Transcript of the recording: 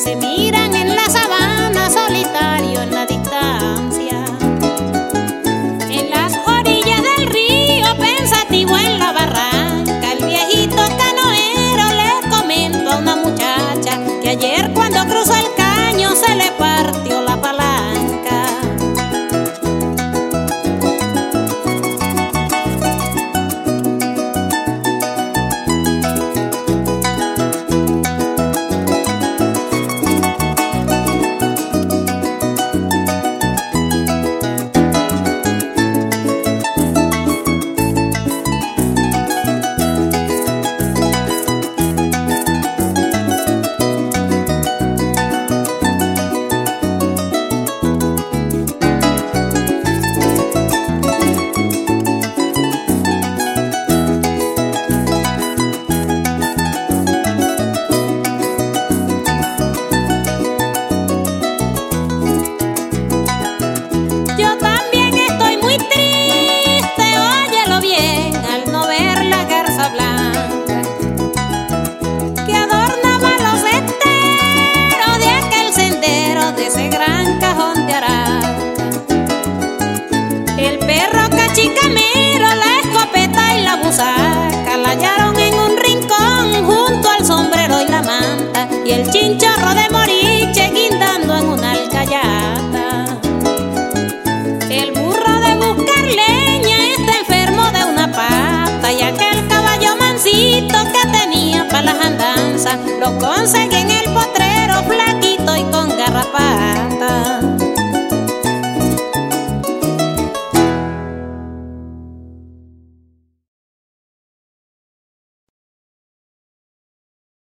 se mira. y el chinchorro de